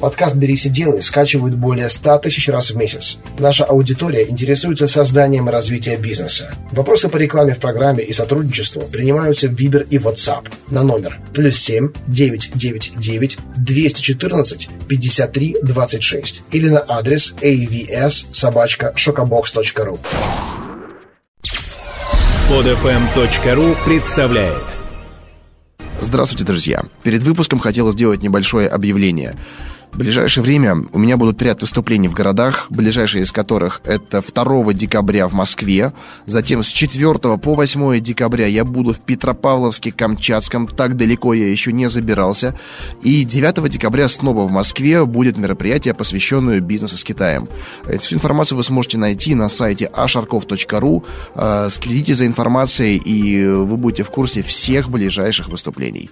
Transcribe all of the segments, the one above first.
Подкаст «Берись и делай» скачивают более 100 тысяч раз в месяц. Наша аудитория интересуется созданием и развитием бизнеса. Вопросы по рекламе в программе и сотрудничеству принимаются в Viber и WhatsApp на номер плюс 7 999 214 53 26 или на адрес avs собачка шокобокс.ру. Подфм.ру представляет Здравствуйте, друзья! Перед выпуском хотел сделать небольшое объявление – в ближайшее время у меня будут ряд выступлений в городах, ближайшие из которых это 2 декабря в Москве, затем с 4 по 8 декабря я буду в Петропавловске, Камчатском, так далеко я еще не забирался, и 9 декабря снова в Москве будет мероприятие, посвященное бизнесу с Китаем. Всю информацию вы сможете найти на сайте asharkov.ru, э, следите за информацией, и вы будете в курсе всех ближайших выступлений.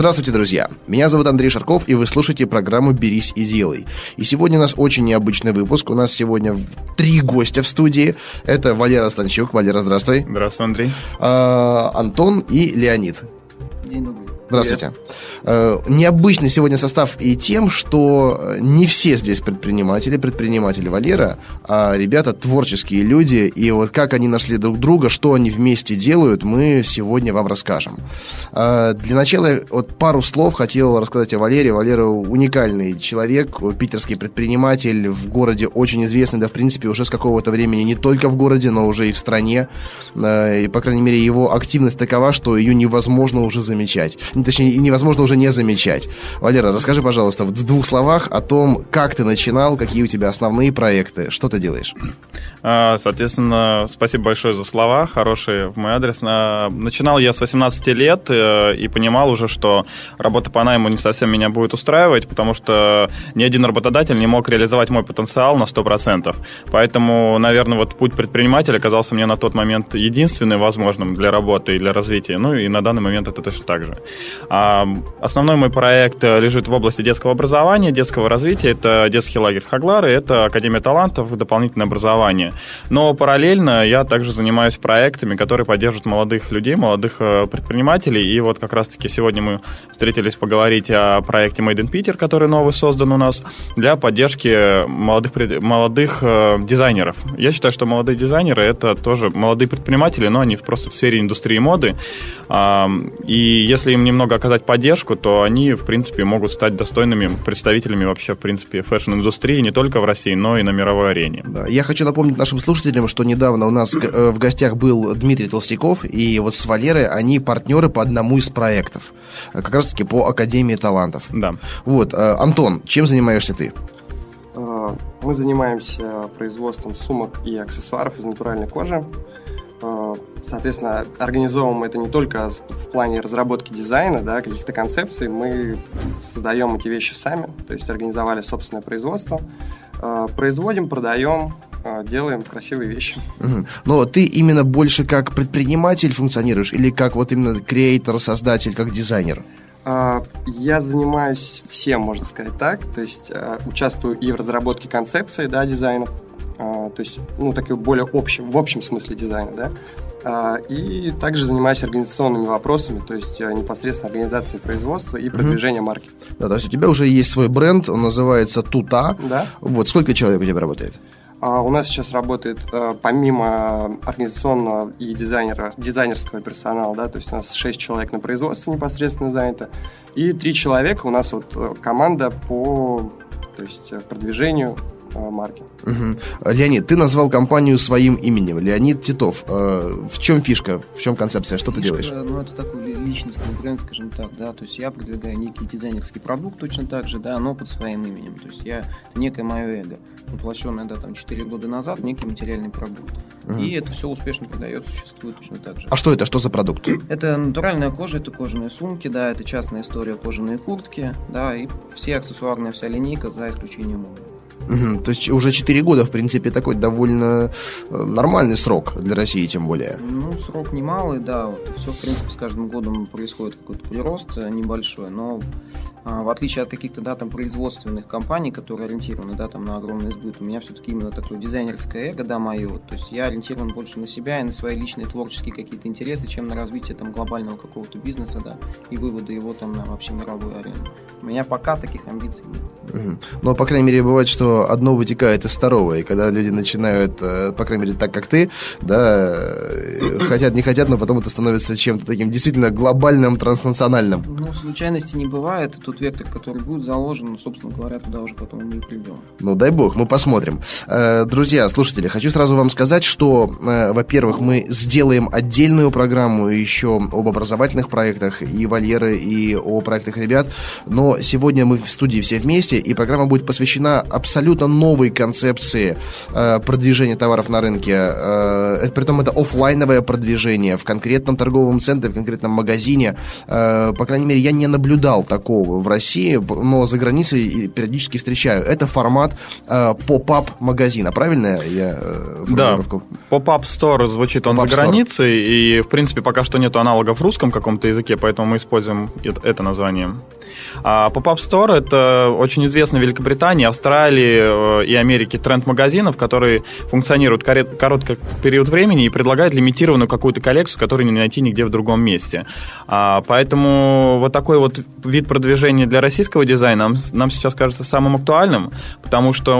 Здравствуйте, друзья! Меня зовут Андрей Шарков, и вы слушаете программу «Берись и делай». И сегодня у нас очень необычный выпуск. У нас сегодня три гостя в студии. Это Валера Станчук. Валера, здравствуй. Здравствуй, Андрей. А, Антон и Леонид. День добрый. Здравствуйте. Привет. Э, необычный сегодня состав и тем, что не все здесь предприниматели, предприниматели Валера, а ребята творческие люди, и вот как они нашли друг друга, что они вместе делают, мы сегодня вам расскажем. Э, для начала вот пару слов хотел рассказать о Валере. Валера уникальный человек, питерский предприниматель, в городе очень известный, да, в принципе, уже с какого-то времени не только в городе, но уже и в стране. Э, и, по крайней мере, его активность такова, что ее невозможно уже замечать. Точнее, невозможно уже уже не замечать. Валера, расскажи, пожалуйста, в двух словах о том, как ты начинал, какие у тебя основные проекты, что ты делаешь. А, соответственно, спасибо большое за слова, хорошие в мой адрес. А, начинал я с 18 лет э, и понимал уже, что работа по найму не совсем меня будет устраивать, потому что ни один работодатель не мог реализовать мой потенциал на 100%. Поэтому, наверное, вот путь предпринимателя оказался мне на тот момент единственным возможным для работы и для развития. Ну и на данный момент это точно так же. А, основной мой проект лежит в области детского образования, детского развития. Это детский лагерь Хаглары, это Академия талантов, дополнительное образование. Но параллельно я также занимаюсь проектами, которые поддерживают молодых людей, молодых э, предпринимателей. И вот как раз-таки сегодня мы встретились поговорить о проекте Made in Peter, который новый создан у нас для поддержки молодых, молодых э, дизайнеров. Я считаю, что молодые дизайнеры это тоже молодые предприниматели, но они просто в сфере индустрии моды. И если им немного оказать поддержку, то они, в принципе, могут стать достойными представителями вообще, в принципе, фэшн-индустрии не только в России, но и на мировой арене. Да, я хочу напомнить нашим слушателям, что недавно у нас э, в гостях был Дмитрий Толстяков, и вот с Валерой они партнеры по одному из проектов, э, как раз-таки по Академии талантов. Да. Вот, э, Антон, чем занимаешься ты? Мы занимаемся производством сумок и аксессуаров из натуральной кожи. Соответственно, организовываем это не только в плане разработки дизайна, да, каких-то концепций, мы создаем эти вещи сами, то есть организовали собственное производство, производим, продаем, делаем красивые вещи. Угу. Но ты именно больше как предприниматель функционируешь или как вот именно креатор, создатель, как дизайнер? А, я занимаюсь всем, можно сказать так. То есть а, участвую и в разработке концепции да, дизайна, то есть, ну, так и более общем, в общем смысле дизайна, да. И также занимаюсь организационными вопросами, то есть непосредственно организацией производства и продвижения марки. Да, то есть у тебя уже есть свой бренд, он называется Тута. Да. Вот сколько человек у тебя работает? А у нас сейчас работает э, помимо организационного и дизайнера, дизайнерского персонала, да, то есть у нас 6 человек на производстве непосредственно занято, и 3 человека у нас вот э, команда по то есть, э, продвижению марки. Угу. Леонид, ты назвал компанию своим именем. Леонид Титов. В чем фишка, в чем концепция, что фишка, ты делаешь? Ну, это такой личностный бренд, скажем так, да, то есть я продвигаю некий дизайнерский продукт точно так же, да, но под своим именем. То есть я, это некое мое эго воплощенное, да, там 4 года назад, некий материальный продукт. Угу. И это все успешно продается, существует точно так же. А что это? Что за продукт? Это натуральная кожа, это кожаные сумки, да, это частная история кожаные куртки, да, и все аксессуарная вся линейка, за исключением обуви. То есть уже 4 года, в принципе, такой довольно э, нормальный срок для России, тем более. Ну, срок немалый, да. Вот, все, в принципе, с каждым годом происходит какой-то прирост э, небольшой, но в отличие от каких-то, да, там, производственных компаний, которые ориентированы, да, там, на огромный сбыт, у меня все-таки именно такое дизайнерское эго, да, мое. То есть я ориентирован больше на себя и на свои личные творческие какие-то интересы, чем на развитие, там, глобального какого-то бизнеса, да, и выводы его, там, на вообще мировую арену. У меня пока таких амбиций нет. Угу. Но, по крайней мере, бывает, что одно вытекает из второго, и когда люди начинают, э, по крайней мере, так, как ты, да, э, хотят, не хотят, но потом это становится чем-то таким действительно глобальным, транснациональным. Ну, случайности не бывает, тот вектор, который будет заложен, собственно говоря, туда уже потом мы и придем. Ну, дай бог, мы посмотрим. Э, друзья, слушатели, хочу сразу вам сказать, что, э, во-первых, мы сделаем отдельную программу еще об образовательных проектах и Валеры, и о проектах ребят, но сегодня мы в студии все вместе, и программа будет посвящена абсолютно новой концепции э, продвижения товаров на рынке. Притом это офлайновое продвижение в конкретном торговом центре, в конкретном магазине. По крайней мере, я не наблюдал такого в России, но за границей периодически встречаю. Это формат э, pop-up магазина, правильно я э, Да, pop-up store звучит он за границей, и в принципе пока что нет аналогов в русском каком-то языке, поэтому мы используем это название. А Pop-Up Store — это очень известный в Великобритании, Австралии э, и Америке тренд магазинов, который функционирует короткий период времени и предлагает лимитированную какую-то коллекцию, которую не найти нигде в другом месте. А, поэтому вот такой вот вид продвижения для российского дизайна нам, нам сейчас кажется самым актуальным, потому что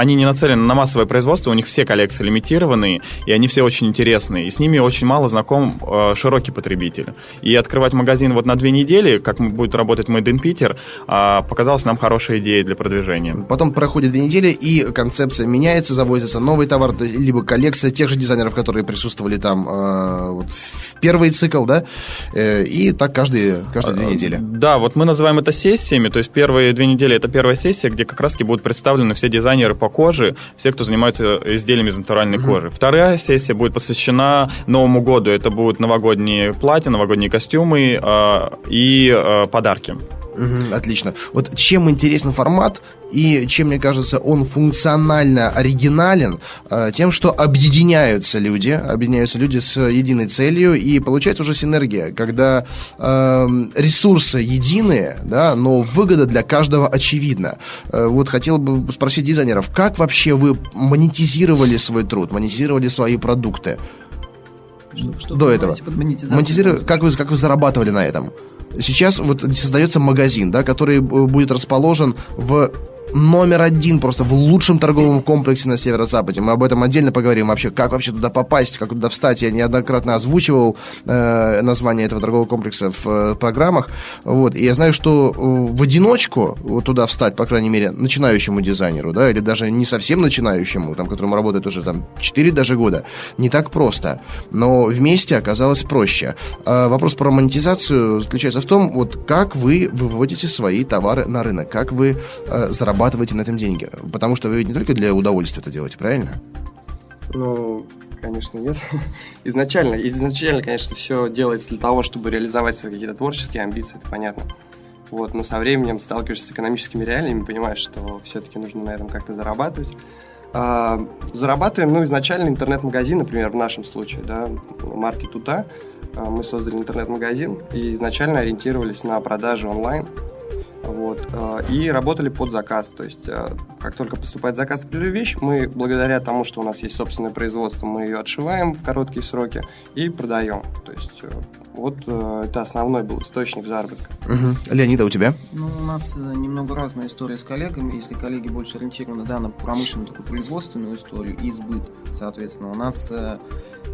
они не нацелены на массовое производство, у них все коллекции лимитированные, и они все очень интересные, и с ними очень мало знаком э, широкий потребитель. И открывать магазин вот на две недели, как будет работать Made in Peter, э, показалось нам хорошей идеей для продвижения. Потом проходит две недели, и концепция меняется, завозится новый товар, либо коллекция тех же дизайнеров, которые присутствовали там э, вот в первый цикл, да, э, и так каждые, каждые две недели. Да, вот мы называем это сессиями, то есть первые две недели это первая сессия, где как раз будут представлены все дизайнеры по коже, все, кто занимается изделиями из натуральной угу. кожи. Вторая сессия будет посвящена Новому году. Это будут новогодние платья, новогодние костюмы э, и э, подарки. Угу, отлично. Вот чем интересен формат и чем, мне кажется, он функционально оригинален, э, тем, что объединяются люди, объединяются люди с единой целью, и получается уже синергия, когда э, ресурсы единые, да, но выгода для каждого очевидна. Э, вот хотел бы спросить дизайнеров, как вообще вы монетизировали свой труд, монетизировали свои продукты? Что, что До этого. Монетизировали, как вы, как вы зарабатывали на этом? Сейчас вот создается магазин, да, который будет расположен в номер один просто в лучшем торговом комплексе на северо-западе. Мы об этом отдельно поговорим вообще, как вообще туда попасть, как туда встать. Я неоднократно озвучивал э, название этого торгового комплекса в э, программах. Вот. И я знаю, что э, в одиночку вот туда встать, по крайней мере, начинающему дизайнеру, да, или даже не совсем начинающему, там, которому работает уже там 4 даже года, не так просто. Но вместе оказалось проще. А вопрос про монетизацию заключается в том, вот как вы выводите свои товары на рынок, как вы э, зарабатываете зарабатываете на этом деньги? Потому что вы ведь не только для удовольствия это делаете, правильно? Ну, конечно, нет. Изначально, изначально, конечно, все делается для того, чтобы реализовать свои какие-то творческие амбиции, это понятно. Вот, но со временем сталкиваешься с экономическими реалиями, понимаешь, что все-таки нужно на этом как-то зарабатывать. А, зарабатываем, ну, изначально интернет-магазин, например, в нашем случае, да, марки Тута. А, мы создали интернет-магазин и изначально ориентировались на продажи онлайн. Вот, э, и работали под заказ. То есть, э, как только поступает заказ на вещь, мы благодаря тому, что у нас есть собственное производство, мы ее отшиваем в короткие сроки и продаем. То есть, э, вот это основной был источник заработка. Угу. Леонида, у тебя? Ну, у нас немного разная история с коллегами. Если коллеги больше ориентированы да, на промышленную такую производственную историю и сбыт, соответственно, у нас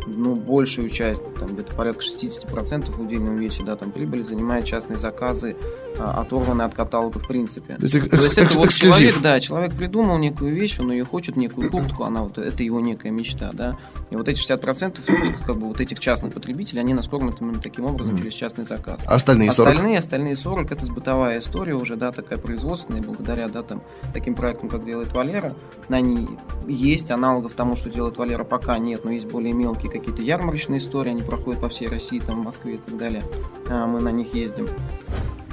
ну, большую часть, там где-то порядка 60% в удельном весе, да, там прибыли занимают частные заказы, а, оторванные от каталога в принципе. То есть, То есть это вот человек, да, человек придумал некую вещь, он ее хочет, некую куртку, она вот, это его некая мечта, да. И вот эти 60% как бы вот этих частных потребителей, они кормят именно таким образом через частный заказ. А остальные 40? Остальные, остальные 40 это бытовая история уже, да, такая производственная, благодаря, да, там, таким проектам, как делает Валера, они есть, аналогов тому, что делает Валера, пока нет, но есть более мелкие какие-то ярмарочные истории, они проходят по всей России, там, в Москве и так далее. А, мы на них ездим.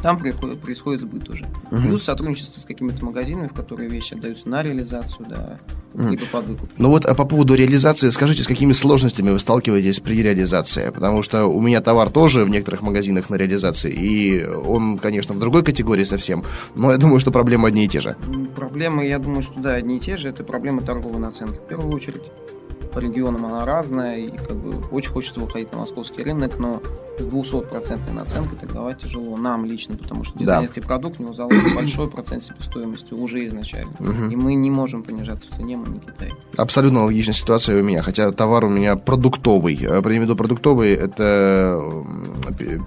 Там происходит, происходит сбыт уже. Угу. Плюс сотрудничество с какими-то магазинами, в которые вещи отдаются на реализацию, да, либо под выкуп. Ну вот а по поводу реализации, скажите, с какими сложностями вы сталкиваетесь при реализации? Потому что у меня товар тоже в некоторых магазинах на реализации, и он, конечно, в другой категории совсем, но я думаю, что проблемы одни и те же. Проблемы, я думаю, что да, одни и те же. Это проблемы торговой наценки в первую очередь. По регионам она разная, и как бы очень хочется выходить на московский рынок, но с 200% наценкой торговать тяжело нам лично, потому что Да. дизайнерский продукт у него заложен большой процент себестоимости уже изначально. Мгм. И мы не можем понижаться в цене, мы не Китай. Абсолютно логичная ситуация у меня, хотя товар у меня продуктовый. Э, При виду продуктовый, это пи-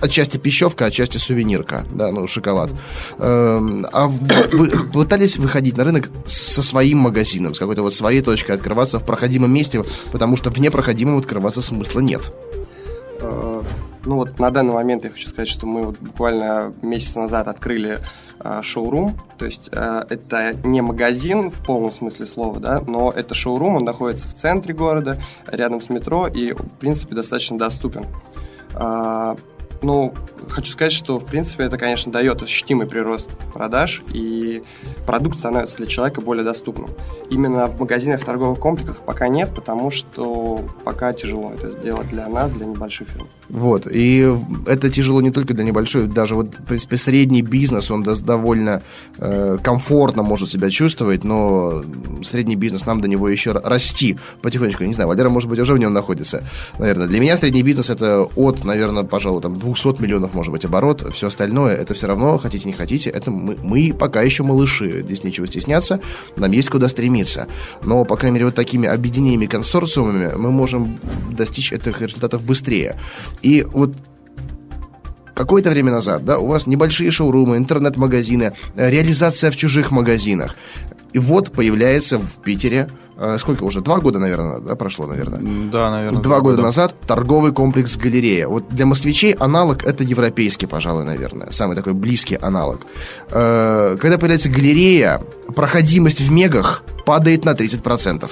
отчасти пищевка, отчасти сувенирка, да, ну, шоколад. Эм, А вы пытались выходить на рынок со своим магазином, с какой-то вот своей точкой открываться в проходимом месте, потому что в непроходимом открываться смысла нет. Э, Ну вот на данный момент я хочу сказать, что мы вот буквально месяц назад открыли э, шоурум, то есть э, это не магазин в полном смысле слова, да, но это шоурум, он находится в центре города, рядом с метро и, в принципе, достаточно доступен. Ну, хочу сказать, что, в принципе, это, конечно, дает ощутимый прирост продаж, и продукт становится для человека более доступным. Именно в магазинах, в торговых комплексах пока нет, потому что пока тяжело это сделать для нас, для небольшой фирмы. Вот, и это тяжело не только для небольшой, даже вот, в принципе, средний бизнес, он довольно э, комфортно может себя чувствовать, но средний бизнес, нам до него еще расти потихонечку. Не знаю, Валера, может быть, уже в нем находится, наверное. Для меня средний бизнес это от, наверное, пожалуй, там 200 миллионов, может быть, оборот. Все остальное, это все равно, хотите, не хотите, это мы, мы пока еще малыши. Здесь нечего стесняться, нам есть куда стремиться. Но, по крайней мере, вот такими объединениями, консорциумами мы можем достичь этих результатов быстрее. И вот какое-то время назад, да, у вас небольшие шоурумы, интернет-магазины, реализация в чужих магазинах. И вот появляется в Питере, э, сколько уже, два года, наверное, да, прошло, наверное. Да, наверное. Два года назад торговый комплекс «Галерея». Вот для москвичей аналог это европейский, пожалуй, наверное. Самый такой близкий аналог. Э, Когда появляется «Галерея», проходимость в мегах падает на 30%.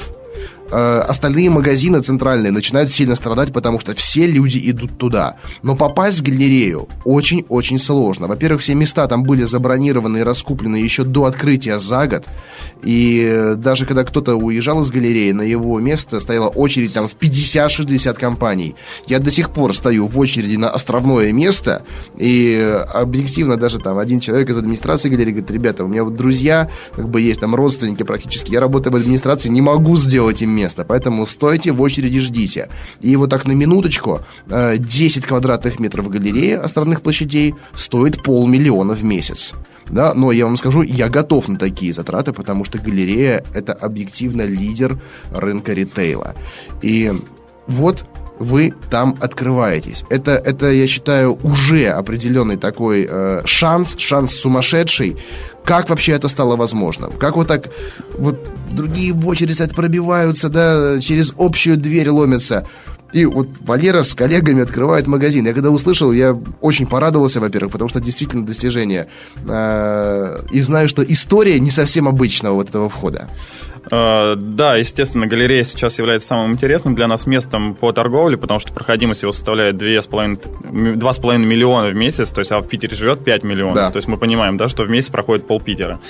Э, Остальные магазины центральные начинают сильно страдать, потому что все люди идут туда. Но попасть в галерею очень-очень сложно. Во-первых, все места там были забронированы и раскуплены еще до открытия за год. И даже когда кто-то уезжал из галереи, на его место стояла очередь там в 50-60 компаний. Я до сих пор стою в очереди на островное место, и объективно даже там один человек из администрации галереи говорит, ребята, у меня вот друзья, как бы есть там родственники практически, я работаю в администрации, не могу сделать им место, поэтому стойте в очереди, ждите. И вот так на минуточку, э, 10 квадратных метров галереи островных площадей стоит полмиллиона в месяц. Да, но я вам скажу, я готов на такие затраты, потому что галерея это объективно лидер рынка ритейла. И вот вы там открываетесь. Это, это я считаю, уже определенный такой э, шанс, шанс сумасшедший. Как вообще это стало возможным? Как вот так вот другие в очередь кстати, пробиваются, да, через общую дверь ломятся? И вот Валера с коллегами открывает магазин. Я когда услышал, я очень порадовался, во-первых, потому что действительно достижение. Э, И знаю, что история не совсем обычного вот этого входа. Э, Да, естественно, галерея сейчас является самым интересным для нас местом по торговле, потому что проходимость его составляет 2,5 м- 2,5 миллиона в месяц, то есть а в Питере живет 5 миллионов. Да. То есть мы понимаем, да, что в месяц проходит пол Питера.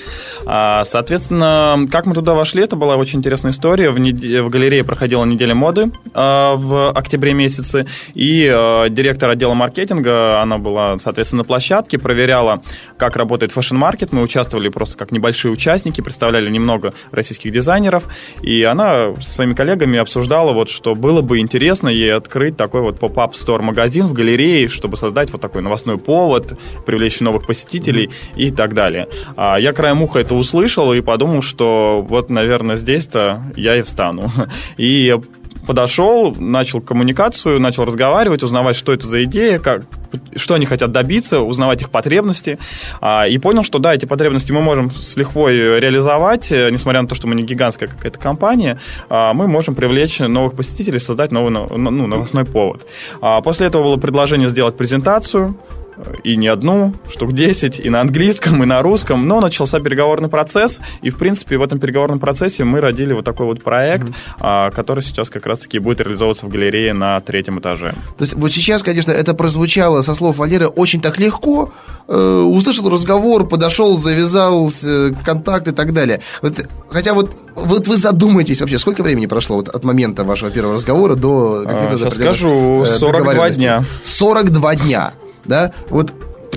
А, Соответственно, как мы туда вошли, это была очень интересная история. В, неде- в галерее проходила неделя моды а, в октябре месяце, и а, директор отдела маркетинга, она была, соответственно, на площадке, проверяла, как работает фэшн-маркет. Мы участвовали просто как небольшие участники, представляли немного российских дизайнеров, и она со своими коллегами обсуждала, вот, что было бы интересно ей открыть такой вот pop-up store магазин в галерее, чтобы создать вот такой новостной повод, привлечь новых посетителей и так далее. А я краем уха это услышал и подумал, что вот, наверное, здесь-то я и встану. И подошел, начал коммуникацию, начал разговаривать, узнавать, что это за идея, как, что они хотят добиться, узнавать их потребности. А, и понял, что да, эти потребности мы можем с лихвой реализовать, э, несмотря на то, что мы не гигантская какая-то компания, а, мы можем привлечь новых посетителей, создать новый ну, ну, новостной повод. А, после этого было предложение сделать презентацию, и не одну, штук 10, и на английском, и на русском, но начался переговорный процесс, и, в принципе, в этом переговорном процессе мы родили вот такой вот проект, mm-hmm. который сейчас как раз-таки будет реализовываться в галерее на третьем этаже. То есть вот сейчас, конечно, это прозвучало со слов Валеры очень так легко, э, услышал разговор, подошел, завязал э, контакт и так далее. Вот, хотя вот, вот вы задумаетесь вообще, сколько времени прошло вот от момента вашего первого разговора до... А, сейчас скажу, 42 э, дня. 42 дня да, вот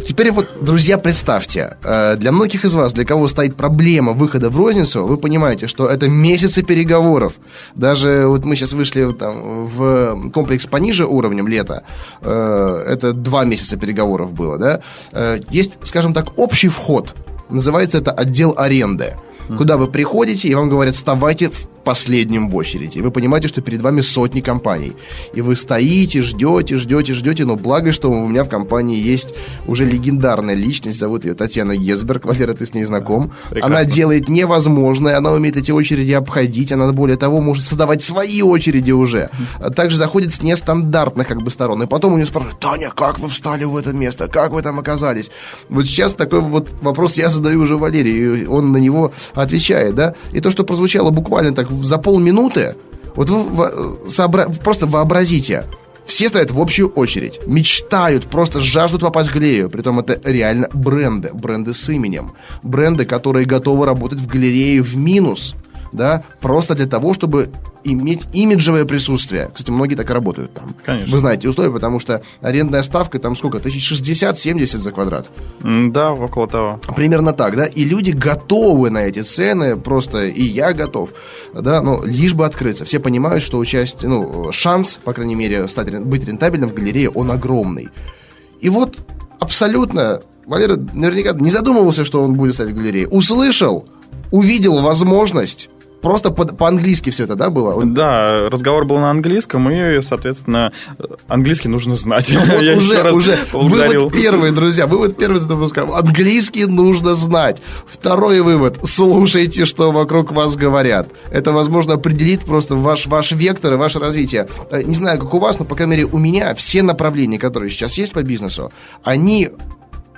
Теперь вот, друзья, представьте, э, для многих из вас, для кого стоит проблема выхода в розницу, вы понимаете, что это месяцы переговоров. Даже вот мы сейчас вышли там, в комплекс пониже уровнем лета, э, это два месяца переговоров было, да. Э, есть, скажем так, общий вход, называется это отдел аренды куда вы приходите, и вам говорят, вставайте в последнем в очереди. И вы понимаете, что перед вами сотни компаний. И вы стоите, ждете, ждете, ждете, но благо, что у меня в компании есть уже легендарная личность, зовут ее Татьяна Гесберг, Валера, ты с ней знаком. Прекрасно. Она делает невозможное, она умеет эти очереди обходить, она, более того, может создавать свои очереди уже. Также заходит с нестандартных как бы сторон. И потом у нее спрашивают, Таня, как вы встали в это место? Как вы там оказались? Вот сейчас такой вот вопрос я задаю уже Валерию, и он на него отвечает, да? И то, что прозвучало буквально так за полминуты, вот вы сообра... просто вообразите, все стоят в общую очередь, мечтают, просто жаждут попасть в галерею. Притом это реально бренды, бренды с именем. Бренды, которые готовы работать в галерее в минус – да, просто для того, чтобы иметь имиджевое присутствие. Кстати, многие так и работают там. Конечно. Вы знаете условия, потому что арендная ставка там сколько? Тысяч 60-70 за квадрат. Да, около того. Примерно так, да. И люди готовы на эти цены, просто и я готов, да, ну, лишь бы открыться. Все понимают, что участие, ну, шанс, по крайней мере, стать, быть рентабельным в галерее, он огромный. И вот абсолютно Валера наверняка не задумывался, что он будет стать в галерее. Услышал, увидел возможность, Просто по- по-английски все это, да, было? Да, разговор был на английском, и, соответственно, английский нужно знать. Вот Я уже, уже вывод первый, друзья, вывод первый Английский нужно знать. Второй вывод. Слушайте, что вокруг вас говорят. Это, возможно, определит просто ваш, ваш вектор и ваше развитие. Э, не знаю, как у вас, но, по крайней мере, у меня все направления, которые сейчас есть по бизнесу, они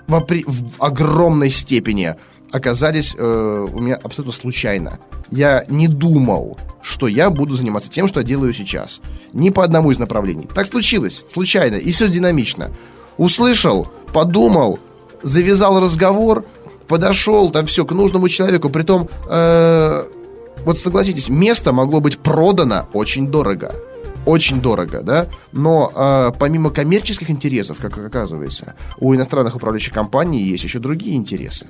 в, в огромной степени оказались э, у меня абсолютно случайно. Я не думал, что я буду заниматься тем, что я делаю сейчас. Ни по одному из направлений. Так случилось, случайно, и все динамично. Услышал, подумал, завязал разговор, подошел там все к нужному человеку. Притом, э, вот согласитесь, место могло быть продано очень дорого очень дорого, да, но э, помимо коммерческих интересов, как оказывается, у иностранных управляющих компаний есть еще другие интересы.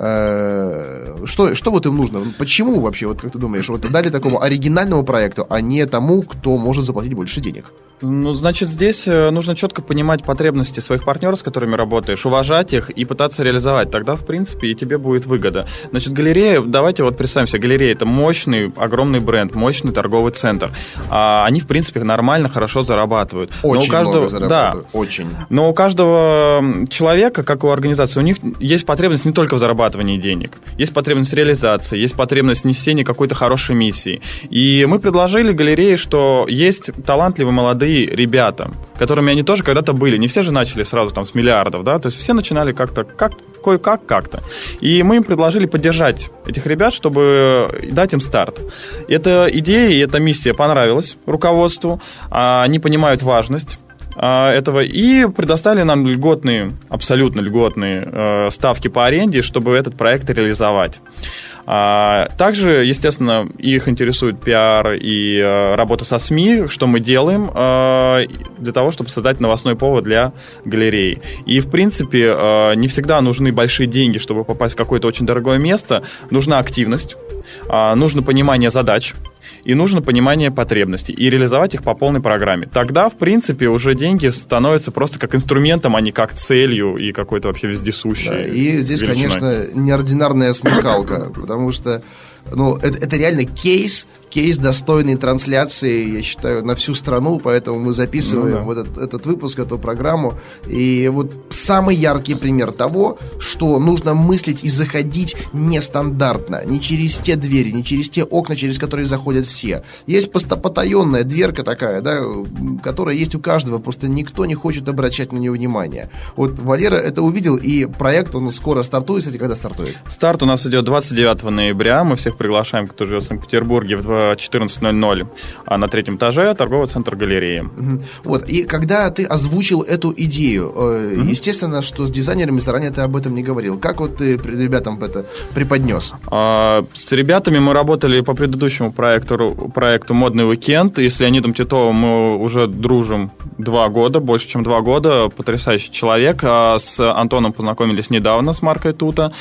Э, что, что вот им нужно? Почему вообще, вот как ты думаешь, вот дали такому оригинальному проекту, а не тому, кто может заплатить больше денег? Ну, значит, здесь э, нужно четко понимать потребности своих партнеров, с которыми работаешь, уважать их и пытаться реализовать. Тогда, в принципе, и тебе будет выгода. Значит, галерея, давайте вот представим себе, галерея – это мощный, огромный бренд, мощный торговый центр. А они, в принципе, нормально, хорошо зарабатывают. Очень Но у каждого, много зарабатывают. Да, очень. Но у каждого человека, как у организации, у них есть потребность не только в зарабатывании денег. Есть потребность реализации, есть потребность несения какой-то хорошей миссии. И мы предложили галерее, что есть талантливые молодые ребята, которыми они тоже когда-то были. Не все же начали сразу там с миллиардов, да, то есть все начинали как-то, как, кое-как, как-то. И мы им предложили поддержать этих ребят, чтобы дать им старт. Эта идея и эта миссия понравилась руководству, а они понимают важность этого и предоставили нам льготные, абсолютно льготные э, ставки по аренде, чтобы этот проект реализовать. А, также, естественно, их интересует пиар и э, работа со СМИ, что мы делаем э, для того, чтобы создать новостной повод для галереи. И, в принципе, не всегда нужны большие деньги, чтобы попасть в какое-то очень дорогое место. Нужна активность, а, нужно понимание задач, и нужно понимание потребностей и реализовать их по полной программе. Тогда, в принципе, уже деньги становятся просто как инструментом, а не как целью и какой-то вообще вездесущей. Да, и здесь, величиной. конечно, неординарная смекалка, потому что ну, это, это реально кейс, кейс достойной трансляции, я считаю, на всю страну, поэтому мы записываем ну, да. вот этот, этот выпуск, эту программу. И вот самый яркий пример того, что нужно мыслить и заходить нестандартно, не через те двери, не через те окна, через которые заходят все. Есть потаенная дверка такая, да, которая есть у каждого, просто никто не хочет обращать на нее внимание. Вот Валера это увидел, и проект, он скоро стартует, кстати, когда стартует? Старт у нас идет 29 ноября, мы всех приглашаем, кто живет в Санкт-Петербурге, в 14.00 а на третьем этаже торговый центр галереи. Вот, и когда ты озвучил эту идею, угу. естественно, что с дизайнерами заранее ты об этом не говорил. Как вот ты ребятам это преподнес? А, с ребятами мы работали по предыдущему проекту, проекту «Модный уикенд», и с Леонидом Титовым мы уже дружим два года, больше, чем два года, потрясающий человек. А с Антоном познакомились недавно, с Маркой Тута,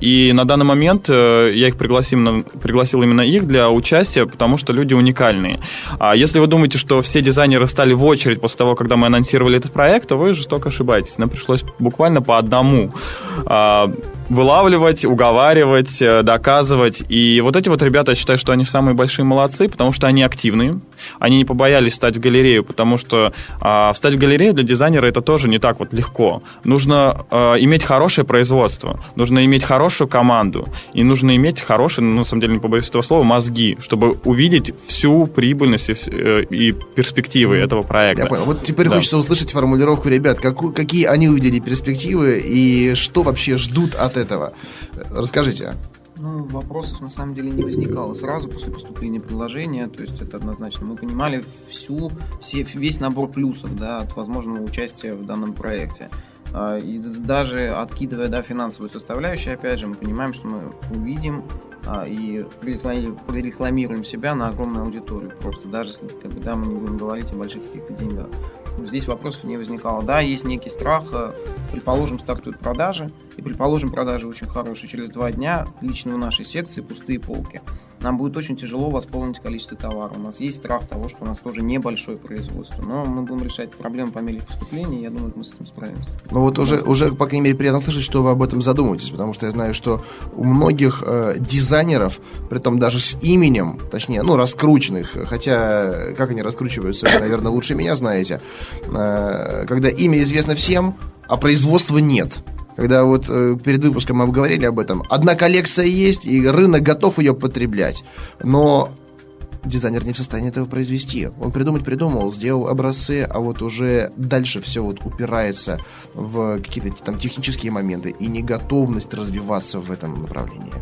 и на данный момент э, я их пригласил, пригласил именно их для участия, потому что люди уникальные. А если вы думаете, что все дизайнеры стали в очередь после того, когда мы анонсировали этот проект, то вы жестоко ошибаетесь. Нам пришлось буквально по одному а, вылавливать, уговаривать, э, доказывать. И вот эти вот ребята, я считаю, что они самые большие молодцы, потому что они активные. Они не побоялись стать в галерею, потому что а, встать в галерею для дизайнера это тоже не так вот легко. Нужно а, иметь хорошее производство, нужно иметь хорошую команду, и нужно иметь хорошие, ну, на самом деле, не побоюсь этого слова, мозги, чтобы увидеть всю прибыльность и, э, и перспективы этого проекта. Я понял. Вот теперь да. хочется услышать формулировку ребят, как, какие они увидели перспективы и что вообще ждут от этого. Расскажите. Ну, вопросов на самом деле не возникало сразу после поступления предложения, то есть это однозначно. Мы понимали всю, все, весь набор плюсов да, от возможного участия в данном проекте. А, и даже откидывая да, финансовую составляющую, опять же, мы понимаем, что мы увидим а, и прорекламируем себя на огромную аудиторию. Просто даже если как бы, да, мы не будем говорить о больших каких-то деньгах. Здесь вопросов не возникало. Да, есть некий страх, э, предположим, стартуют продажи, и предположим, продажи очень хорошие. Через два дня лично в нашей секции пустые полки. Нам будет очень тяжело восполнить количество товара. У нас есть страх того, что у нас тоже небольшое производство. Но мы будем решать проблемы по мере поступления, я думаю, мы с этим справимся. Ну вот уже, уже, по крайней мере, приятно слышать, что вы об этом задумываетесь, потому что я знаю, что у многих э, дизайнеров, при том даже с именем, точнее, ну, раскрученных, хотя как они раскручиваются, вы, наверное, лучше меня знаете, э, когда имя известно всем, а производства нет когда вот э, перед выпуском мы говорили об этом. Одна коллекция есть, и рынок готов ее потреблять. Но дизайнер не в состоянии этого произвести. Он придумать придумал, сделал образцы, а вот уже дальше все вот упирается в какие-то там технические моменты и неготовность развиваться в этом направлении.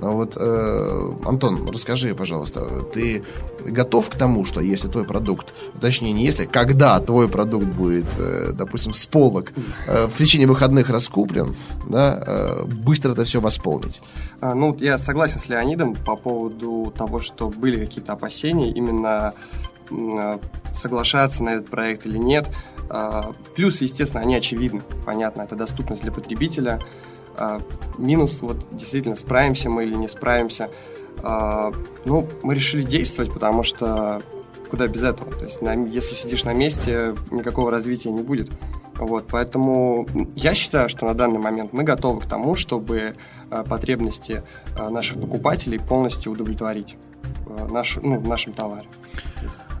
А вот, э, Антон, расскажи, пожалуйста, ты готов к тому, что если твой продукт, точнее не если, когда твой продукт будет, э, допустим, с полок э, в течение выходных раскуплен, да, э, быстро это все восполнить? А, ну, я согласен с Леонидом по поводу того, что были какие-то опасения именно соглашаться на этот проект или нет. А, плюс, естественно, они очевидны. Понятно, это доступность для потребителя. А, минус, вот действительно, справимся мы или не справимся. А, ну, мы решили действовать, потому что куда без этого. То есть, на, если сидишь на месте, никакого развития не будет. Вот, поэтому я считаю, что на данный момент мы готовы к тому, чтобы потребности наших покупателей полностью удовлетворить наш, ну, в нашем товаре.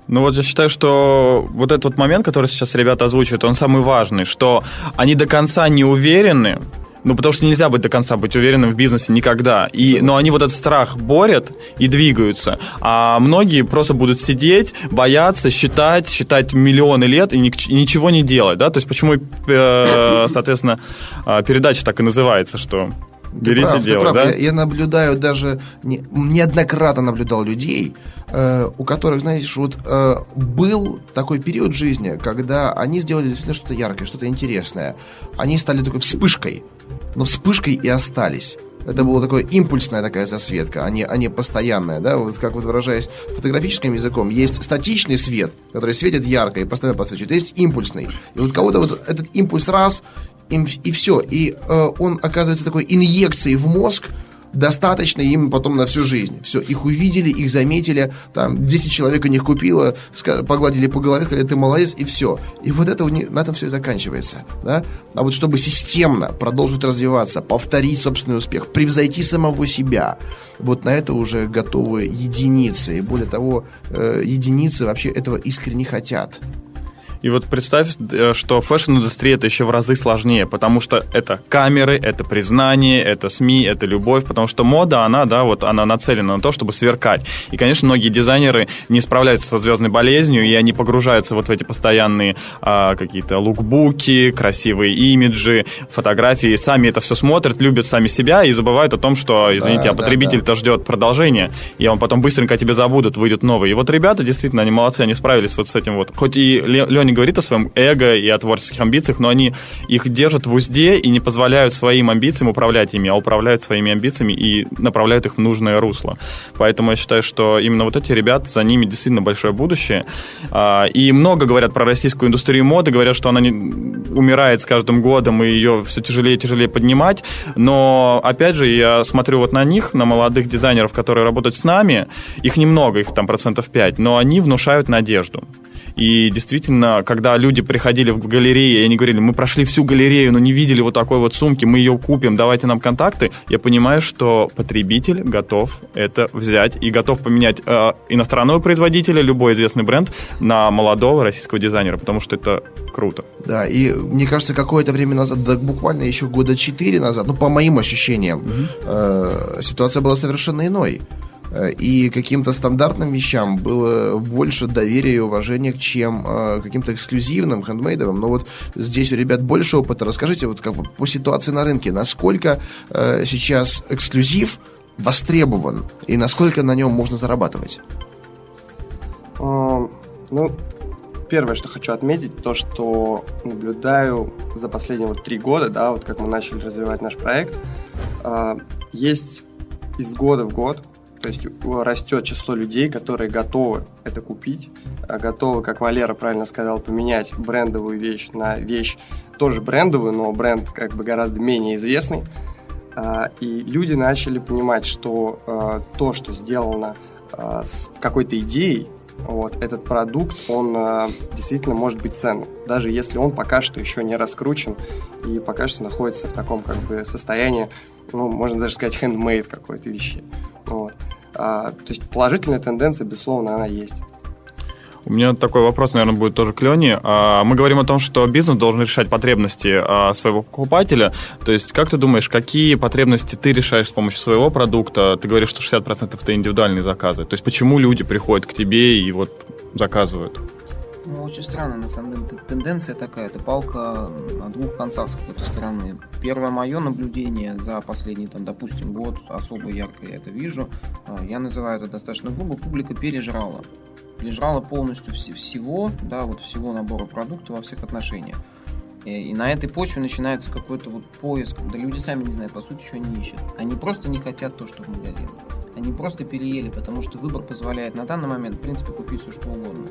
Ну вот я считаю, что вот этот вот момент, который сейчас ребята озвучивают, он самый важный, что они до конца не уверены, ну, потому что нельзя быть до конца быть уверенным в бизнесе никогда. И, но они вот этот страх борят и двигаются. А многие просто будут сидеть, бояться, считать, считать миллионы лет и, ни, и ничего не делать. Да? То есть почему, э, соответственно, э, передача так и называется, что Берите прав, дело, да? Я, я наблюдаю даже, не, неоднократно наблюдал людей, э, у которых, знаете, вот э, был такой период жизни, когда они сделали действительно что-то яркое, что-то интересное. Они стали такой вспышкой, но вспышкой и остались. Это была такая импульсная такая засветка, а не, а не постоянная, да, вот как вот выражаясь фотографическим языком, есть статичный свет, который светит ярко и постоянно подсвечивает, есть импульсный. И вот кого-то вот этот импульс раз, и, и все. И э, он оказывается такой инъекцией в мозг, достаточно им потом на всю жизнь. Все, их увидели, их заметили, там 10 человек у них купило, погладили по голове, сказали, ты молодец, и все. И вот это на этом все и заканчивается. Да? А вот чтобы системно продолжить развиваться, повторить собственный успех, превзойти самого себя, вот на это уже готовы единицы. И более того, э, единицы вообще этого искренне хотят. И вот представь, э, что фэшн-индустрия это еще в разы сложнее, потому что это камеры, это признание, это СМИ, это любовь, потому что мода, она, да, вот она нацелена на то, чтобы сверкать. И, конечно, многие дизайнеры не справляются со звездной болезнью, и они погружаются вот в эти постоянные а, какие-то лукбуки, красивые имиджи, фотографии, сами это все смотрят, любят сами себя и забывают о том, что, извините, да, а потребитель-то да, да. ждет продолжения, и он потом быстренько тебе забудут, выйдет новый. И вот ребята, действительно, они молодцы, они справились вот с этим вот. Хоть и Леня не говорит о своем эго и о творческих амбициях, но они их держат в узде и не позволяют своим амбициям управлять ими, а управляют своими амбициями и направляют их в нужное русло. Поэтому я считаю, что именно вот эти ребята, за ними действительно большое будущее. А, и много говорят про российскую индустрию моды, говорят, что она не умирает с каждым годом, и ее все тяжелее и тяжелее поднимать. Но, опять же, я смотрю вот на них, на молодых дизайнеров, которые работают с нами. Их немного, их там процентов 5, но они внушают надежду. И действительно, когда люди приходили в галерею, и они говорили, мы прошли всю галерею, но не видели вот такой вот сумки, мы ее купим, давайте нам контакты, я понимаю, что потребитель готов это взять и готов поменять э, иностранного производителя, любой известный бренд, на молодого российского дизайнера, потому что это круто. Да, и мне кажется, какое-то время назад, да, буквально еще года четыре назад, ну, по моим ощущениям, mm э, ситуация была совершенно иной. Э, и каким-то стандартным вещам было больше доверия и уважения, чем э, каким-то эксклюзивным, хендмейдовым. Но вот здесь у ребят больше опыта. Расскажите вот как по ситуации на рынке, насколько э, сейчас эксклюзив востребован и насколько на нем можно зарабатывать? Ну, первое, что хочу отметить, то, что наблюдаю за последние вот три года, да, вот как мы начали развивать наш проект, uh, есть из года в год то есть растет число людей, которые готовы это купить, а готовы, как Валера правильно сказал, поменять брендовую вещь на вещь тоже брендовую, но бренд как бы гораздо менее известный. А, и люди начали понимать, что а, то, что сделано с какой-то идеей, вот, этот продукт, он действительно может быть ценным, даже если он пока что еще не раскручен и пока что находится в таком как бы состоянии, ну, можно даже сказать, handmade какой-то вещи. Вот. А, то есть положительная тенденция, безусловно, она есть. У меня такой вопрос, наверное, будет тоже к Лене. А, мы говорим о том, что бизнес должен решать потребности а, своего покупателя. То есть, как ты думаешь, какие потребности ты решаешь с помощью своего продукта? Ты говоришь, что 60% это индивидуальные заказы. То есть, почему люди приходят к тебе и вот заказывают? Ну, очень странно, на самом деле, тенденция такая, это палка на двух концах с какой-то стороны. Первое мое наблюдение за последний, там, допустим, год, особо ярко я это вижу, а, я называю это достаточно грубо, публика пережрала. Пережрала полностью вс- всего, да, вот всего набора продуктов во всех отношениях. И, и на этой почве начинается какой-то вот поиск, да люди сами не знают, по сути, что они ищут. Они просто не хотят то, что в магазине. Они просто переели, потому что выбор позволяет на данный момент, в принципе, купить все, что угодно.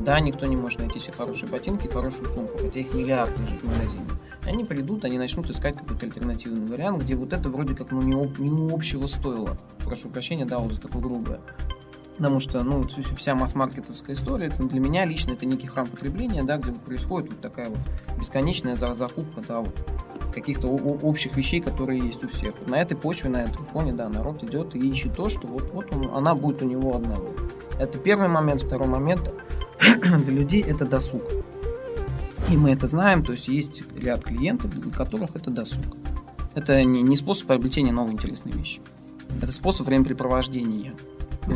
Да, никто не может найти себе хорошие ботинки, хорошую сумку, хотя их миллиард лежит в магазине. Они придут, они начнут искать какой-то альтернативный вариант, где вот это вроде как ну, не, об, не общего стоило. Прошу прощения, да, вот за такое грубое. Потому что, ну, вся масс-маркетовская история, это для меня лично это некий храм потребления, да, где происходит вот такая вот бесконечная закупка, да, вот каких-то общих вещей, которые есть у всех. На этой почве, на этом фоне, да, народ идет и ищет то, что вот, вот он, она будет у него одна. Это первый момент. Второй момент для людей это досуг. И мы это знаем, то есть есть ряд клиентов, для которых это досуг. Это не, не способ приобретения новой интересной вещи. Это способ времяпрепровождения.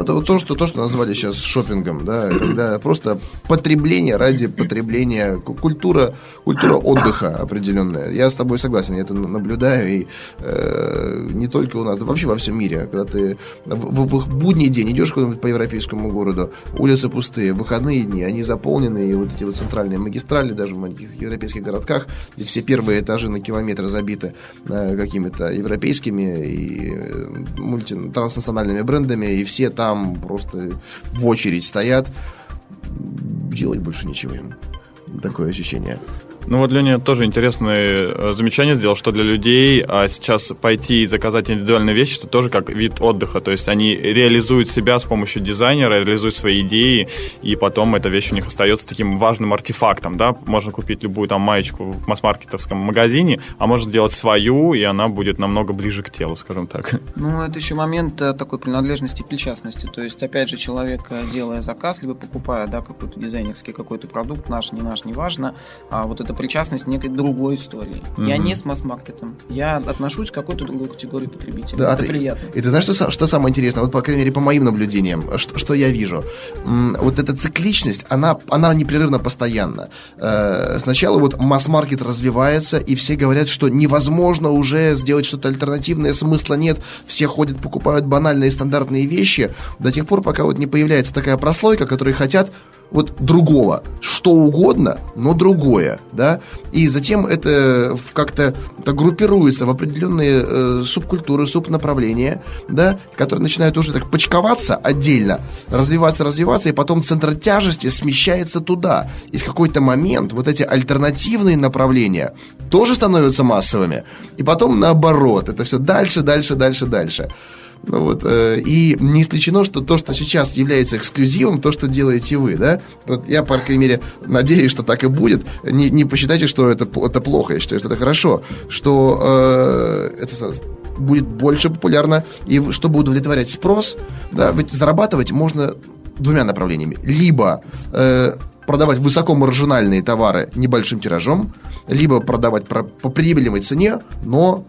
Это вот то, что, то, что назвали сейчас шопингом, да, когда просто потребление ради потребления, культура, культура отдыха определенная. Я с тобой согласен, я это наблюдаю, и э, не только у нас, да вообще во всем мире. Когда ты в, в, в будний день идешь куда-нибудь по европейскому городу, улицы пустые, выходные дни, они заполнены, и вот эти вот центральные магистрали, даже в маленьких европейских городках, где все первые этажи на километр забиты э, какими-то европейскими и э, мульти, транснациональными брендами, и все там просто в очередь стоят. Делать больше ничего им. Такое ощущение. Ну вот Леня тоже интересное э, замечание сделал, что для людей а сейчас пойти и заказать индивидуальные вещи, это тоже как вид отдыха. То есть они реализуют себя с помощью дизайнера, реализуют свои идеи, и потом эта вещь у них остается таким важным артефактом. Да? Можно купить любую там маечку в масс-маркетовском магазине, а можно сделать свою, и она будет намного ближе к телу, скажем так. Ну, это еще момент э, такой принадлежности и причастности. То есть, опять же, человек, э, делая заказ, либо покупая да, какой-то дизайнерский какой-то продукт, наш, не наш, неважно, а вот причастность некой другой истории. Mm-hmm. Я не с масс-маркетом, я отношусь к какой-то другой категории потребителей. Да, это ты, приятно. И ты знаешь, что, что самое интересное? Вот, по крайней мере, по моим наблюдениям, что, что я вижу. Вот эта цикличность, она, она непрерывно постоянна. Э, сначала вот масс-маркет развивается, и все говорят, что невозможно уже сделать что-то альтернативное, смысла нет, все ходят, покупают банальные стандартные вещи, до тех пор, пока вот не появляется такая прослойка, которые хотят вот другого, что угодно, но другое, да, и затем это как-то группируется в определенные э, субкультуры, субнаправления, да, которые начинают уже так почковаться отдельно, развиваться, развиваться, и потом центр тяжести смещается туда, и в какой-то момент вот эти альтернативные направления тоже становятся массовыми, и потом наоборот, это все дальше, дальше, дальше, дальше. Ну, вот, э, и не исключено, что то, что сейчас является эксклюзивом, то, что делаете вы, да? Вот я, по крайней мере, надеюсь, что так и будет. Не, не посчитайте, что это, это плохо, я считаю, что это хорошо, что э, это будет больше популярно, и чтобы удовлетворять спрос, да, ведь зарабатывать можно двумя направлениями. Либо э, продавать высокомаржинальные товары небольшим тиражом, либо продавать по приемлемой цене, но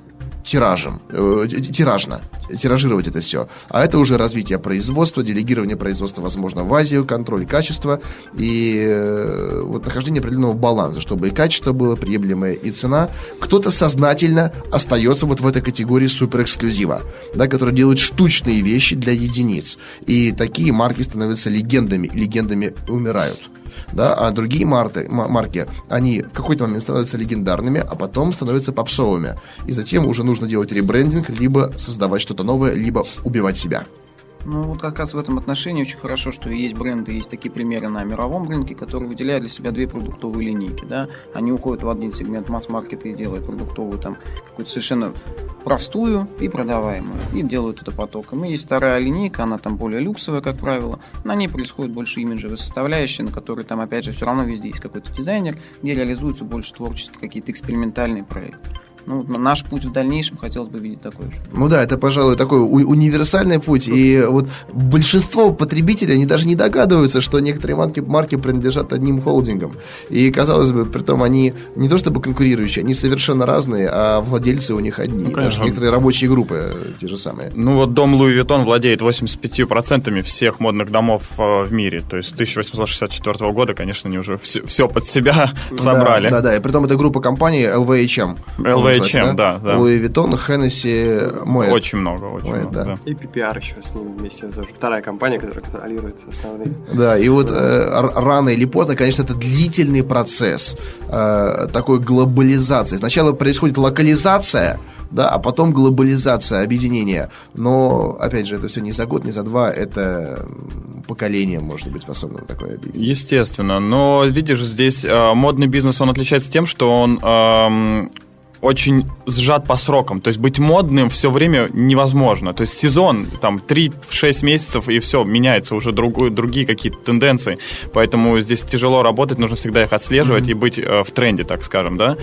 тиражем, э, тиражно, тиражировать это все. А это уже развитие производства, делегирование производства, возможно, в Азию, контроль качества и э, вот нахождение определенного баланса, чтобы и качество было приемлемое, и цена. Кто-то сознательно остается вот в этой категории суперэксклюзива, да, которые делают штучные вещи для единиц. И такие марки становятся легендами, легендами умирают да, а другие марты, марки, они в какой-то момент становятся легендарными, а потом становятся попсовыми. И затем уже нужно делать ребрендинг, либо создавать что-то новое, либо убивать себя. Ну, вот как раз в этом отношении очень хорошо, что есть бренды, есть такие примеры на мировом рынке, которые выделяют для себя две продуктовые линейки, да. Они уходят в один сегмент масс-маркета и делают продуктовую там какую-то совершенно простую и продаваемую, и делают это потоком. И есть вторая линейка, она там более люксовая, как правило, на ней происходит больше имиджевой составляющей, на которой там, опять же, все равно везде есть какой-то дизайнер, где реализуются больше творческие какие-то экспериментальные проекты. Ну, наш путь в дальнейшем хотелось бы видеть такой же. Ну да, это, пожалуй, такой у- универсальный путь. И вот большинство потребителей, они даже не догадываются, что некоторые марки, марки принадлежат одним холдингам. И, казалось бы, при том они не то чтобы конкурирующие, они совершенно разные, а владельцы у них одни. Ну, даже некоторые рабочие группы те же самые. Ну вот дом Луи Виттон владеет 85% всех модных домов э, в мире. То есть с 1864 года, конечно, они уже все, все под себя собрали. Да, да, да. И при том это группа компаний LVHM. LVHM чем, да? да, Луи Виттон, Хеннесси, Моэт. Очень много, очень Moet, много, да. да. И PPR еще с ним вместе, это вторая компания, которая контролирует основные. Да, и вот э, рано или поздно, конечно, это длительный процесс э, такой глобализации. Сначала происходит локализация, да, а потом глобализация, объединение. Но, опять же, это все не за год, не за два, это поколение может быть способно на такое объединение. Естественно, но видишь, здесь э, модный бизнес, он отличается тем, что он э, очень сжат по срокам. То есть быть модным все время невозможно. То есть сезон, там, 3-6 месяцев, и все, меняется уже другую, другие какие-то тенденции. Поэтому здесь тяжело работать, нужно всегда их отслеживать mm-hmm. и быть э, в тренде, так скажем, да.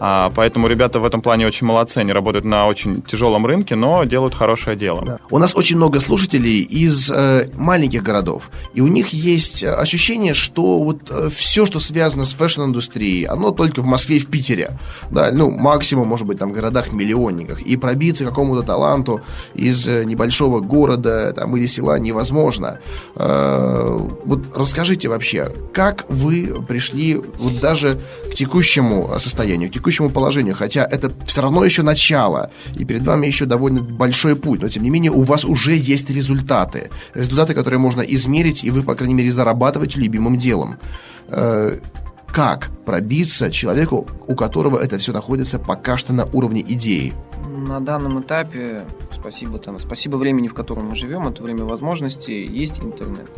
А, поэтому ребята в этом плане очень молодцы. Они работают на очень тяжелом рынке, но делают хорошее дело. Да. У нас очень много слушателей из э, маленьких городов. И у них есть ощущение, что вот э, все, что связано с фэшн-индустрией, оно только в Москве и в Питере. Да, ну, максимум, может быть, там, городах-миллионниках. И пробиться какому-то таланту из э, небольшого города там, или села невозможно. Э, вот расскажите вообще, как вы пришли вот даже к текущему состоянию, к текущему положению, хотя это все равно еще начало, и перед вами еще довольно большой путь, но тем не менее у вас уже есть результаты. Результаты, которые можно измерить, и вы, по крайней мере, зарабатываете любимым делом э, как пробиться человеку, у которого это все находится пока что на уровне идеи? На данном этапе, спасибо, там, спасибо времени, в котором мы живем, это время возможностей, есть интернет.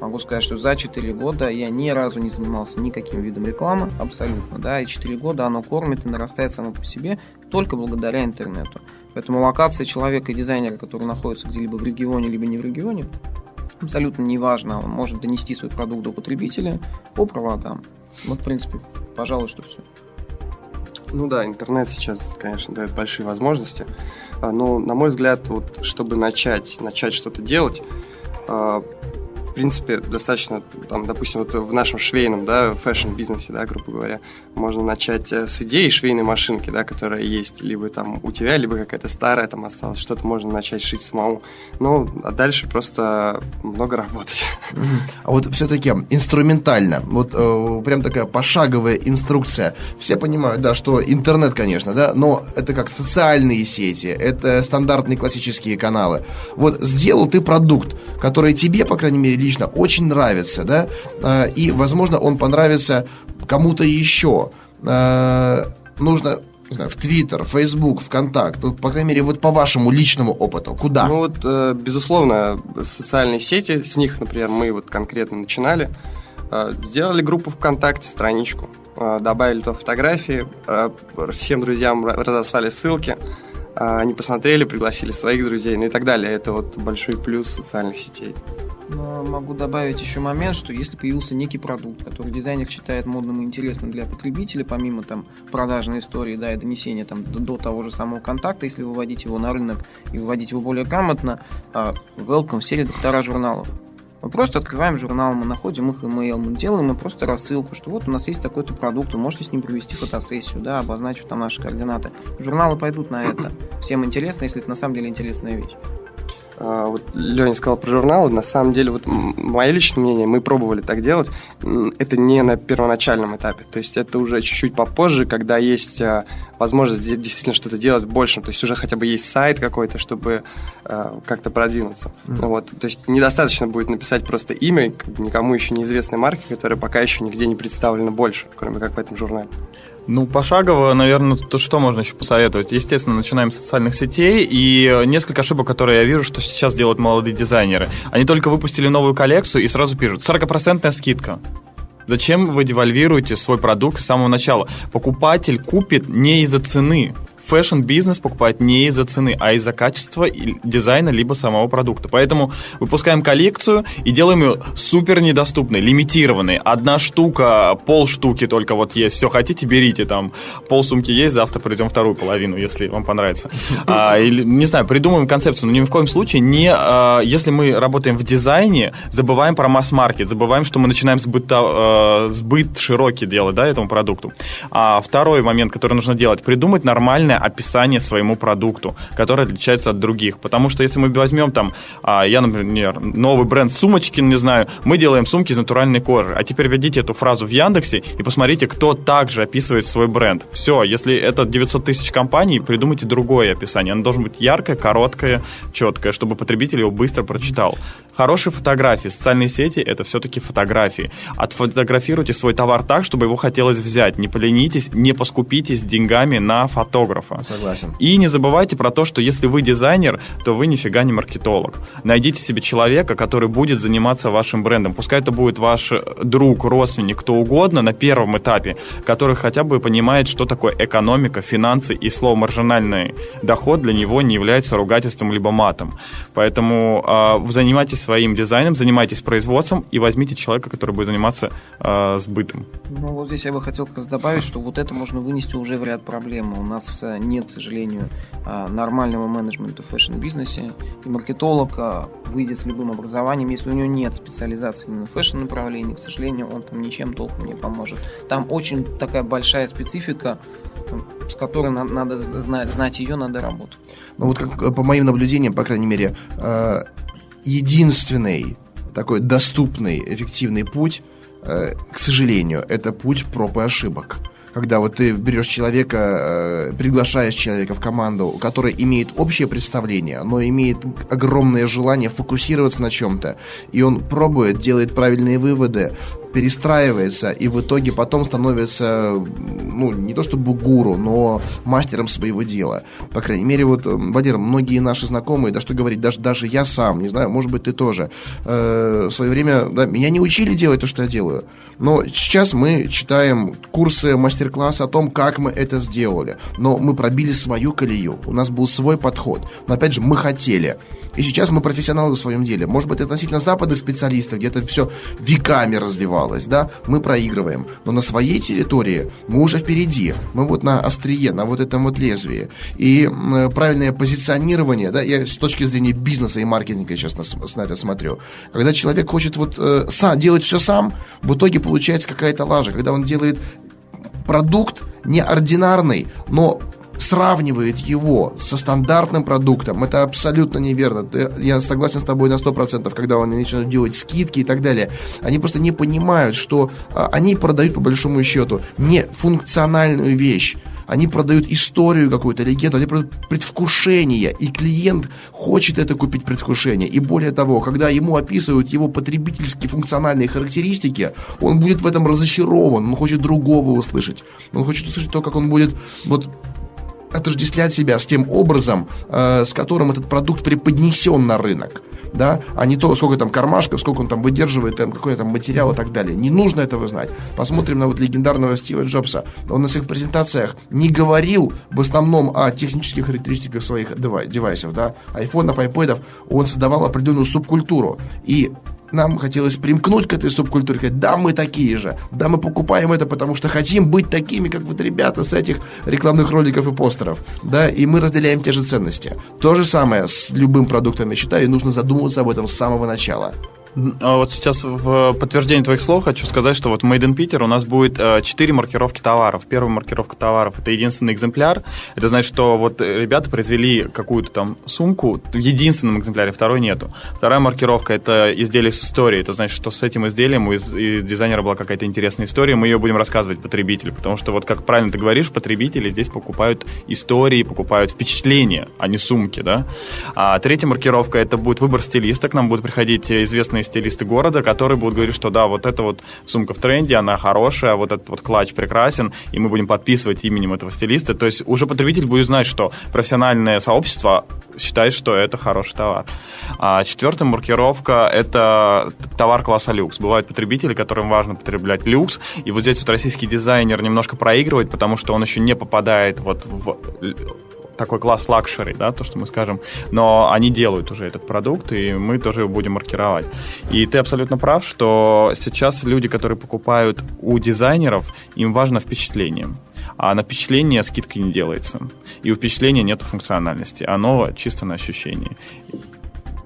Могу сказать, что за 4 года я ни разу не занимался никаким видом рекламы, абсолютно, да, и 4 года оно кормит и нарастает само по себе только благодаря интернету. Поэтому локация человека и дизайнера, который находится где-либо в регионе, либо не в регионе, абсолютно неважно. Он может донести свой продукт до потребителя по проводам. Вот, в принципе, пожалуй, что все. Ну да, интернет сейчас, конечно, дает большие возможности. А, Но, на мой взгляд, вот, чтобы начать, начать что-то делать, а, принципе, достаточно, там, допустим, вот в нашем швейном, да, фэшн-бизнесе, да, грубо говоря, можно начать э, с идеи швейной машинки, да, которая есть, либо там у тебя, либо какая-то старая там осталась, что-то можно начать шить самому. Ну, а дальше просто много работать. А вот все-таки инструментально, вот э, прям такая пошаговая инструкция. Все понимают, да, что интернет, конечно, да, но это как социальные сети, это стандартные классические каналы. Вот сделал ты продукт, который тебе, по крайней мере, лично очень нравится, да, э, и, возможно, он понравится кому-то еще. Э, нужно не знаю, в Твиттер, Фейсбук, ВКонтакт, вот, по крайней мере, вот по вашему личному опыту, куда? Ну вот, э, безусловно, социальные сети, с них, например, мы вот конкретно начинали, э, сделали группу ВКонтакте, страничку, э, добавили туда фотографии, всем друзьям ра- разослали ссылки, они посмотрели, пригласили своих друзей, ну и так далее. Это вот большой плюс социальных сетей. Но могу добавить еще момент, что если появился некий продукт, который дизайнер считает модным и интересным для потребителя, помимо там продажной истории, да, и донесения там до, до того же самого контакта, если выводить его на рынок и выводить его более грамотно, а, welcome все редактора журналов. Мы просто открываем журнал, мы находим их email, мы делаем им просто рассылку, что вот у нас есть такой-то продукт, вы можете с ним провести фотосессию, да, обозначив там наши координаты. Журналы пойдут на это. Всем интересно, если это на самом деле интересная вещь. А, Вот Леня сказал про журналы. На самом деле, вот мое личное мнение, мы пробовали так делать. Это не на первоначальном этапе. То есть это уже чуть-чуть попозже, когда есть а, возможность де- действительно что-то делать больше. То есть уже хотя бы есть сайт какой-то, чтобы а, как-то продвинуться. Ну Вот. То есть недостаточно будет написать просто имя никому еще неизвестной марки, которая пока еще нигде не представлена больше, кроме как в этом журнале. Ну, пошагово, наверное, то что можно еще посоветовать? Естественно, начинаем с социальных сетей, и э, несколько ошибок, которые я вижу, что сейчас делают молодые дизайнеры. Они только выпустили новую коллекцию и сразу пишут 40% скидка. Зачем вы девальвируете свой продукт с самого начала? Покупатель купит не из-за цены. Фэшн-бизнес покупает не из-за цены, а из-за качества и дизайна либо самого продукта. Поэтому выпускаем коллекцию и делаем ее супер недоступной, лимитированной. Одна штука, пол штуки только вот есть. Все хотите, берите там. Пол сумки есть, завтра придем вторую половину, если вам понравится. А, или, не знаю, придумаем концепцию, но ни в коем случае не... а, если мы работаем в дизайне, забываем про масс-маркет, забываем, что мы начинаем сбыта, а, сбыт широкий делать, да, этому продукту. А второй момент, который нужно делать, придумать нормальное описание своему продукту, которое отличается от других. Потому что если мы возьмем там, а, я, например, новый бренд сумочки, не знаю, мы делаем сумки из натуральной кожи. А теперь введите эту фразу в Яндексе и посмотрите, кто также описывает свой бренд. Все, если это 900 тысяч компаний, придумайте другое описание. Оно должно быть яркое, короткое, четкое, чтобы потребитель его быстро прочитал. Хорошие фотографии, социальные сети – это все-таки фотографии. Отфотографируйте свой товар так, чтобы его хотелось взять. Не поленитесь, не поскупитесь деньгами на фотографа. Согласен. И не забывайте про то, что если вы дизайнер, то вы нифига не маркетолог. Найдите себе человека, который будет заниматься вашим брендом. Пускай это будет ваш друг, родственник, кто угодно на первом этапе, который хотя бы понимает, что такое экономика, финансы и слово маржинальный доход для него не является ругательством либо матом. Поэтому э, занимайтесь своим дизайном, занимайтесь производством и возьмите человека, который будет заниматься э, сбытом. Ну, вот здесь я бы хотел как раз добавить, что вот это можно вынести уже в ряд проблем. У нас э, нет, к сожалению, э, нормального менеджмента в фэшн-бизнесе. И маркетолог э, выйдет с любым образованием, если у него нет специализации именно в фэшн-направлении, к сожалению, он там ничем толком не поможет. Там очень такая большая специфика, с которой на- надо знать, знать ее, надо работать. Ну вот как, э, по моим наблюдениям, по крайней мере, э, единственный такой доступный, эффективный путь, э, к сожалению, это путь проб и ошибок. Когда вот ты берешь человека, э, приглашаешь человека в команду, который имеет общее представление, но имеет огромное желание фокусироваться на чем-то, и он пробует, делает правильные выводы, перестраивается и в итоге потом становится, ну, не то чтобы гуру, но мастером своего дела. По крайней мере, вот, Владимир, многие наши знакомые, да что говорить, даже, даже я сам, не знаю, может быть, ты тоже, э, в свое время, да, меня не учили делать то, что я делаю. Но сейчас мы читаем курсы, мастер-классы о том, как мы это сделали. Но мы пробили свою колею, у нас был свой подход. Но опять же, мы хотели. И сейчас мы профессионалы в своем деле. Может быть, относительно западных специалистов, где это все веками развивалось, да, мы проигрываем. Но на своей территории мы уже впереди. Мы вот на острие, на вот этом вот лезвии. И правильное позиционирование, да, я с точки зрения бизнеса и маркетинга сейчас на, на это смотрю. Когда человек хочет вот э, сам делать все сам, в итоге получается какая-то лажа. Когда он делает продукт неординарный, но сравнивает его со стандартным продуктом, это абсолютно неверно. Я согласен с тобой на 100%, когда они начинают делать скидки и так далее. Они просто не понимают, что а, они продают по большому счету не функциональную вещь, они продают историю какую-то, легенду, они продают предвкушение, и клиент хочет это купить предвкушение. И более того, когда ему описывают его потребительские функциональные характеристики, он будет в этом разочарован, он хочет другого услышать. Он хочет услышать то, как он будет вот отождествлять себя с тем образом, э, с которым этот продукт преподнесен на рынок да, а не то, сколько там кармашков, сколько он там выдерживает, там, какой там материал и так далее. Не нужно этого знать. Посмотрим на вот легендарного Стива Джобса. Он на своих презентациях не говорил в основном о технических характеристиках своих девайсов, да, айфонов, айпэдов. Он создавал определенную субкультуру. И нам хотелось примкнуть к этой субкультуре, сказать, да, мы такие же, да, мы покупаем это, потому что хотим быть такими, как вот ребята с этих рекламных роликов и постеров, да, и мы разделяем те же ценности. То же самое с любым продуктом, я считаю, и нужно задумываться об этом с самого начала. А вот сейчас в подтверждение твоих слов хочу сказать, что вот в Made in Peter у нас будет 4 э, маркировки товаров. Первая маркировка товаров – это единственный экземпляр. Это значит, что вот ребята произвели какую-то там сумку в единственном экземпляре, второй нету. Вторая маркировка – это изделие с историей. Это значит, что с этим изделием у дизайнера была какая-то интересная история, мы ее будем рассказывать потребителю. Потому что вот как правильно ты говоришь, потребители здесь покупают истории, покупают впечатления, а не сумки, да. А третья маркировка – это будет выбор стилиста. К нам будут приходить известные стилисты города, которые будут говорить, что да, вот эта вот сумка в тренде, она хорошая, вот этот вот клатч прекрасен, и мы будем подписывать именем этого стилиста. То есть уже потребитель будет знать, что профессиональное сообщество считает, что это хороший товар. А четвертая маркировка – это товар класса люкс. Бывают потребители, которым важно потреблять люкс, и вот здесь вот российский дизайнер немножко проигрывает, потому что он еще не попадает вот в такой класс лакшери, да, то, что мы скажем, но они делают уже этот продукт, и мы тоже его будем маркировать. И ты абсолютно прав, что сейчас люди, которые покупают у дизайнеров, им важно впечатление. А на впечатление скидка не делается. И у впечатления нет функциональности. Оно чисто на ощущении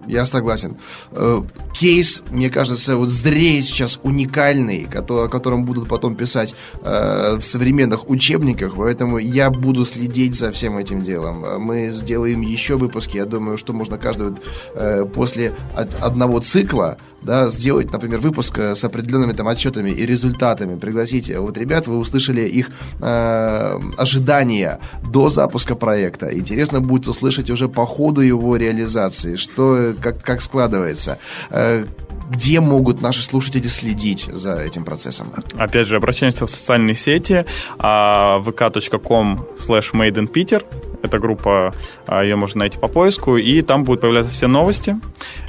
я согласен. Э, кейс, мне кажется, вот зреет сейчас уникальный, о котором будут потом писать э, в современных учебниках, поэтому я буду следить за всем этим делом. Мы сделаем еще выпуски, я думаю, что можно каждый э, после одного цикла да, сделать, например, выпуск с определенными там отчетами и результатами, пригласить вот ребят, вы услышали их э, ожидания до запуска проекта. Интересно будет услышать уже по ходу его реализации, что как, как складывается. Э, где могут наши слушатели следить за этим процессом? Опять же, обращаемся в социальные сети а, vk.com slash made in Peter эта группа, а, ее можно найти по поиску, и там будут появляться все новости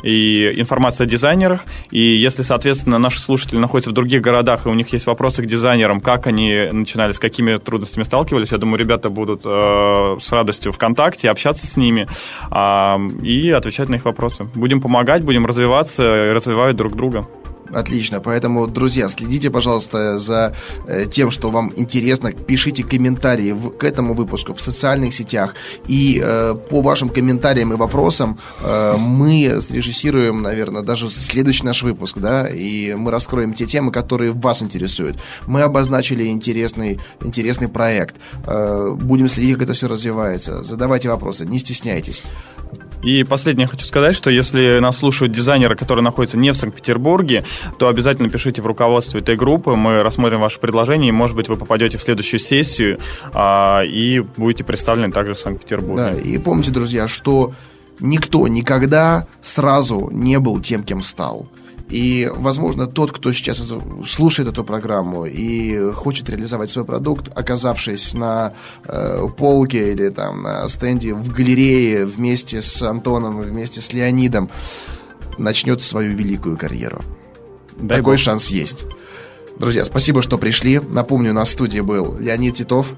и информация о дизайнерах. И если, соответственно, наши слушатели находятся в других городах, и у них есть вопросы к дизайнерам, как они начинали, с какими трудностями сталкивались, я думаю, ребята будут э, с радостью ВКонтакте общаться с ними э, и отвечать на их вопросы. Будем помогать, будем развиваться и развивать друг друга. Отлично. Поэтому, друзья, следите, пожалуйста, за э, тем, что вам интересно. Пишите комментарии в, к этому выпуску в социальных сетях. И э, по вашим комментариям и вопросам э, мы срежиссируем, наверное, даже следующий наш выпуск, да, и мы раскроем те темы, которые вас интересуют. Мы обозначили интересный, интересный проект. Э, будем следить, как это все развивается. Задавайте вопросы, не стесняйтесь. И последнее хочу сказать, что если нас слушают дизайнеры, которые находятся не в Санкт-Петербурге, то обязательно пишите в руководство этой группы, мы рассмотрим ваше предложение, и, может быть, вы попадете в следующую сессию а, и будете представлены также в Санкт-Петербурге. Да, и помните, друзья, что никто никогда сразу не был тем, кем стал. И, возможно, тот, кто сейчас слушает эту программу и хочет реализовать свой продукт, оказавшись на э, полке или там на стенде в галерее вместе с Антоном, вместе с Леонидом, начнет свою великую карьеру. Дай Такой Бог. шанс есть. Друзья, спасибо, что пришли. Напомню, на студии был Леонид Титов,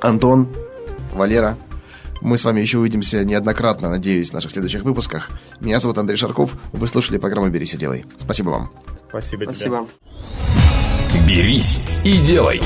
Антон, Валера. Мы с вами еще увидимся неоднократно, надеюсь, в наших следующих выпусках. Меня зовут Андрей Шарков. Вы слушали программу «Берись и делай». Спасибо вам. Спасибо, Спасибо. тебе. «Берись и делай».